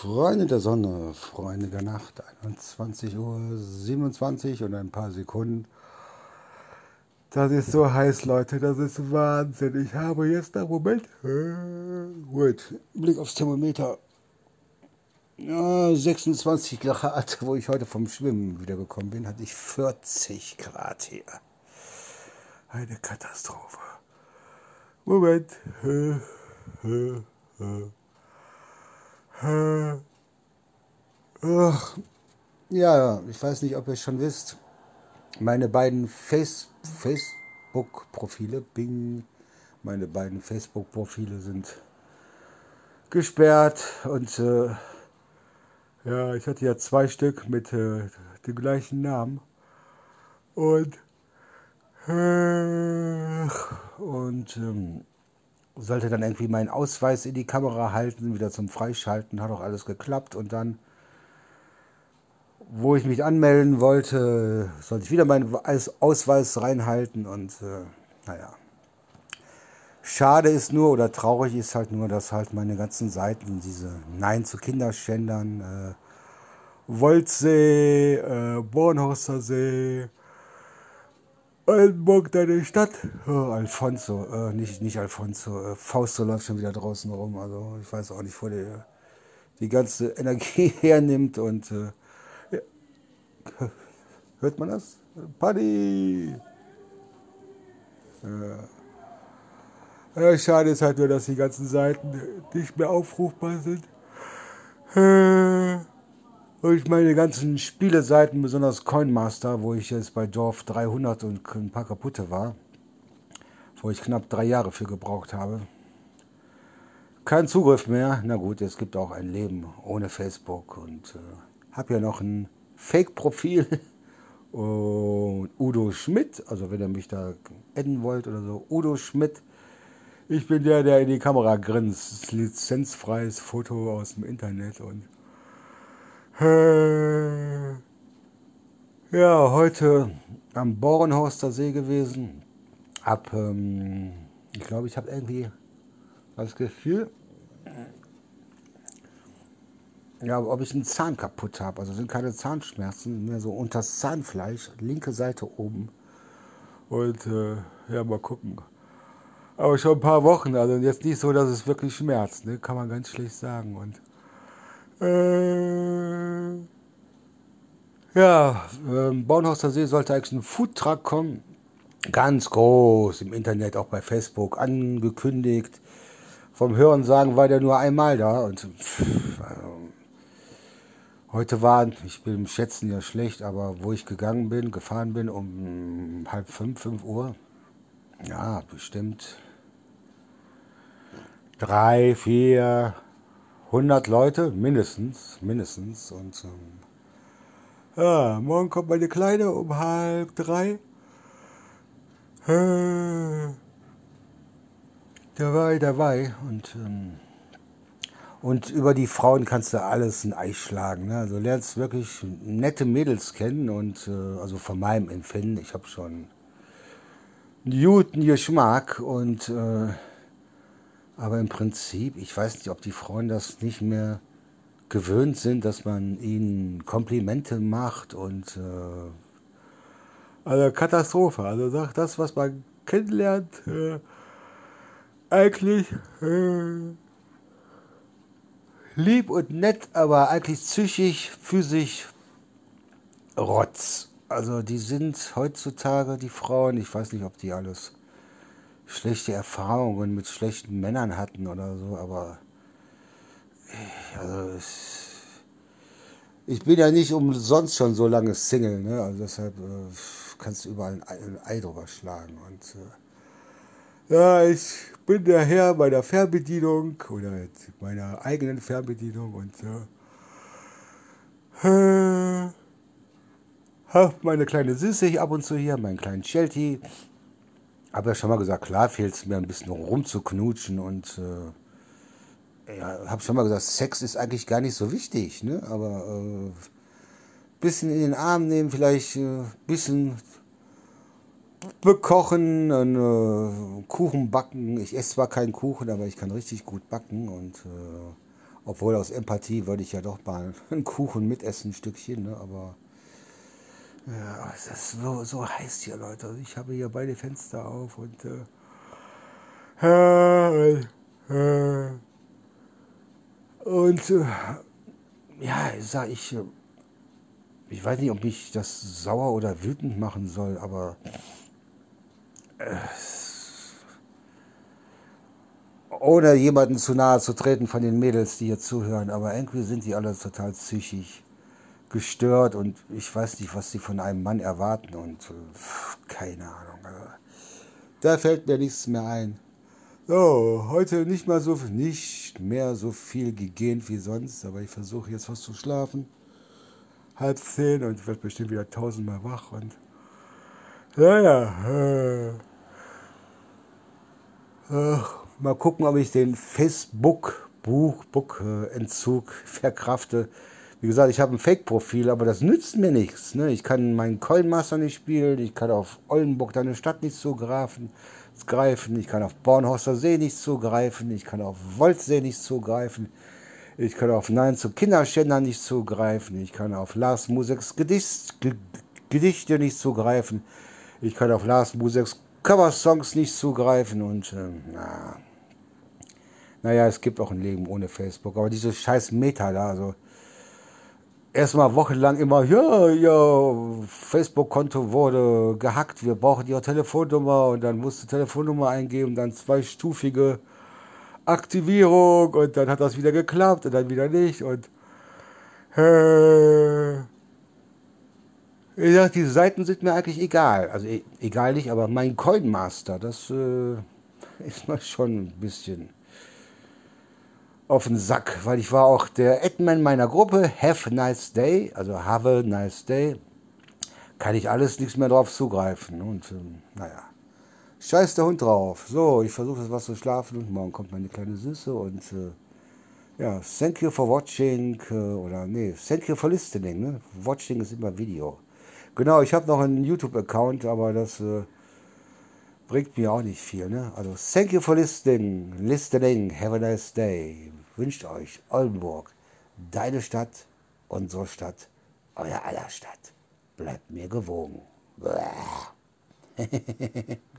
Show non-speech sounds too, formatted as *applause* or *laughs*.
Freunde der Sonne, Freunde der Nacht, 21 Uhr 27 und ein paar Sekunden. Das ist so heiß, Leute, das ist Wahnsinn. Ich habe jetzt einen Moment. Gut, Blick aufs Thermometer. Ja, 26 Grad, wo ich heute vom Schwimmen wiedergekommen bin, hatte ich 40 Grad hier. Eine Katastrophe. Moment. Ja, ich weiß nicht, ob ihr es schon wisst. Meine beiden Face Facebook-Profile, Bing, meine beiden Facebook-Profile sind gesperrt und äh, ja, ich hatte ja zwei Stück mit äh, dem gleichen Namen und äh, und ähm, sollte dann irgendwie meinen Ausweis in die Kamera halten, wieder zum Freischalten, hat auch alles geklappt und dann, wo ich mich anmelden wollte, sollte ich wieder meinen Ausweis reinhalten und äh, naja. Schade ist nur oder traurig ist halt nur, dass halt meine ganzen Seiten, diese Nein zu Kinderschändern, äh, Wolzsee, äh, Bornhorster See, Oldenburg, deine Stadt. Oh, Alfonso, äh, nicht, nicht Alfonso. Äh, Fausto läuft schon wieder draußen rum. Also ich weiß auch nicht, wo der die ganze Energie *laughs* hernimmt. Und äh, ja. hört man das? Paddy! Ja. ja. schade ist halt nur, dass die ganzen Seiten nicht mehr aufrufbar sind. Und ich meine ganzen Spieleseiten, besonders Coinmaster, wo ich jetzt bei Dorf 300 und ein paar kaputte war, wo ich knapp drei Jahre für gebraucht habe. Kein Zugriff mehr. Na gut, es gibt auch ein Leben ohne Facebook und äh, habe ja noch ein Fake-Profil *laughs* und Udo Schmidt, also wenn ihr mich da adden wollt oder so, Udo Schmidt. Ich bin der, der in die Kamera grinst. Lizenzfreies Foto aus dem Internet und ja, heute am Bornhorster See gewesen. Ab, ähm, ich glaube, ich habe irgendwie das Gefühl, ja, ob ich einen Zahn kaputt habe. Also sind keine Zahnschmerzen, mehr so unter das Zahnfleisch, linke Seite oben. Und äh, ja, mal gucken. Aber schon ein paar Wochen, also jetzt nicht so, dass es wirklich schmerzt, ne? kann man ganz schlecht sagen. Und äh, ja, ähm, Bornhauser See sollte eigentlich ein Foodtruck kommen. Ganz groß im Internet, auch bei Facebook angekündigt. Vom Hören sagen war der nur einmal da. Und pff, also, heute war, ich bin im Schätzen ja schlecht, aber wo ich gegangen bin, gefahren bin um halb fünf, fünf Uhr, ja, bestimmt drei, vier, 100 Leute, mindestens, mindestens. Und ähm, ja, morgen kommt meine Kleine um halb drei. Äh, dabei, dabei. Und, ähm, und über die Frauen kannst du alles ein Ei schlagen. Ne? Also lernst wirklich nette Mädels kennen und äh, also von meinem Empfinden, ich habe schon einen guten Geschmack und äh, aber im Prinzip, ich weiß nicht, ob die Frauen das nicht mehr gewöhnt sind, dass man ihnen Komplimente macht und äh, also Katastrophe. Also sagt das, was man kennenlernt, äh, eigentlich äh, lieb und nett, aber eigentlich psychisch, physisch Rotz. Also die sind heutzutage die Frauen, ich weiß nicht, ob die alles schlechte Erfahrungen mit schlechten Männern hatten oder so, aber also ich bin ja nicht umsonst schon so lange Single, ne? also deshalb äh, kannst du überall ein Ei, drüber schlagen. Und äh, ja, ich bin der Herr meiner Fernbedienung oder meiner eigenen Fernbedienung und äh, äh, habe meine kleine Süße ab und zu hier, meinen kleinen Sheltie habe ja schon mal gesagt, klar fehlt es mir ein bisschen rumzuknutschen und äh, ja, habe schon mal gesagt, Sex ist eigentlich gar nicht so wichtig, ne? Aber äh, bisschen in den Arm nehmen, vielleicht äh, bisschen bekochen, einen, äh, Kuchen backen. Ich esse zwar keinen Kuchen, aber ich kann richtig gut backen und äh, Obwohl aus Empathie würde ich ja doch mal *laughs* einen Kuchen mitessen, ein Stückchen, ne? aber ja, es ist so, so heiß hier, Leute. Also ich habe hier beide Fenster auf und äh, äh, und äh, ja, sag ich, äh, ich weiß nicht, ob mich das sauer oder wütend machen soll, aber äh, ohne jemanden zu nahe zu treten von den Mädels, die hier zuhören, aber irgendwie sind die alle total psychisch gestört und ich weiß nicht, was sie von einem Mann erwarten und pff, keine Ahnung. Also, da fällt mir nichts mehr ein. So, heute nicht mal so nicht mehr so viel gegähnt wie sonst, aber ich versuche jetzt was zu schlafen. Halb zehn und ich werde bestimmt wieder tausendmal wach und naja. Äh, äh, mal gucken, ob ich den Facebook-Buch-Entzug äh, verkrafte. Wie gesagt, ich habe ein Fake-Profil, aber das nützt mir nichts. Ne? Ich kann meinen Coinmaster nicht spielen, ich kann auf Oldenburg, deine Stadt, nicht zugreifen, greifen, ich kann auf Bornhorster See nicht zugreifen, ich kann auf Wolfsee nicht zugreifen, ich kann auf Nein zu Kinderschändern nicht zugreifen, ich kann auf Lars Museks Gedicht, Gedichte nicht zugreifen, ich kann auf Lars Museks Coversongs nicht zugreifen und äh, na, naja, es gibt auch ein Leben ohne Facebook, aber diese scheiß Meta da, also erstmal wochenlang immer, ja, ja, Facebook-Konto wurde gehackt, wir brauchen Ihre Telefonnummer. Und dann musste Telefonnummer eingeben, dann zweistufige Aktivierung. Und dann hat das wieder geklappt und dann wieder nicht. Und äh, ich sag, die Seiten sind mir eigentlich egal, also e egal nicht, aber mein Coinmaster, das äh, *laughs* ist mal schon ein bisschen auf den Sack, weil ich war auch der Admin meiner Gruppe, Have a nice day, also have a nice day, kann ich alles nichts mehr drauf zugreifen. Und ähm, naja, scheiß der Hund drauf. So, ich versuche jetzt was zu schlafen und morgen kommt meine kleine Süße und äh, ja, thank you for watching äh, oder nee, thank you for listening. Ne? Watching ist immer Video. Genau, ich habe noch einen YouTube-Account, aber das äh, bringt mir auch nicht viel. Ne? Also, thank you for listening, listening, have a nice day wünscht euch Oldenburg, deine Stadt, unsere Stadt, euer aller Stadt. Bleibt mir gewogen. *laughs*